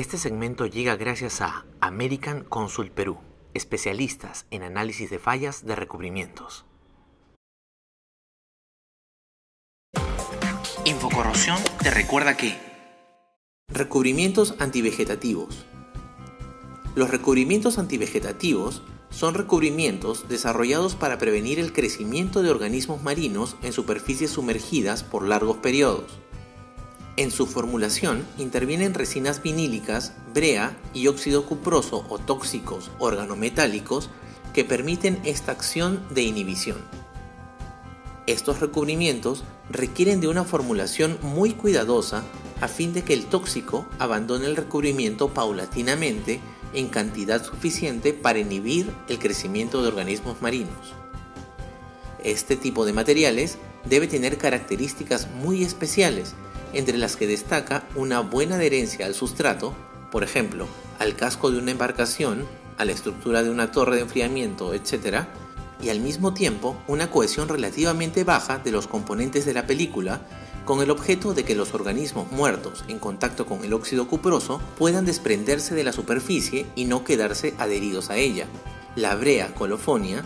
Este segmento llega gracias a American Consult Perú, especialistas en análisis de fallas de recubrimientos. Infocorrosión te recuerda que Recubrimientos antivegetativos. Los recubrimientos antivegetativos son recubrimientos desarrollados para prevenir el crecimiento de organismos marinos en superficies sumergidas por largos periodos. En su formulación intervienen resinas vinílicas, brea y óxido cuproso o tóxicos organometálicos que permiten esta acción de inhibición. Estos recubrimientos requieren de una formulación muy cuidadosa a fin de que el tóxico abandone el recubrimiento paulatinamente en cantidad suficiente para inhibir el crecimiento de organismos marinos. Este tipo de materiales debe tener características muy especiales, entre las que destaca una buena adherencia al sustrato, por ejemplo, al casco de una embarcación, a la estructura de una torre de enfriamiento, etc., y al mismo tiempo una cohesión relativamente baja de los componentes de la película con el objeto de que los organismos muertos en contacto con el óxido cuproso puedan desprenderse de la superficie y no quedarse adheridos a ella. La brea colofonia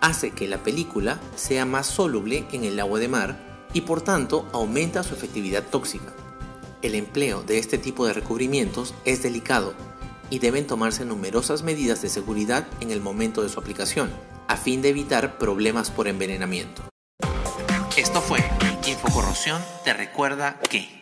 hace que la película sea más soluble en el agua de mar y por tanto aumenta su efectividad tóxica. El empleo de este tipo de recubrimientos es delicado y deben tomarse numerosas medidas de seguridad en el momento de su aplicación, a fin de evitar problemas por envenenamiento. Esto fue Infocorrosión te recuerda que...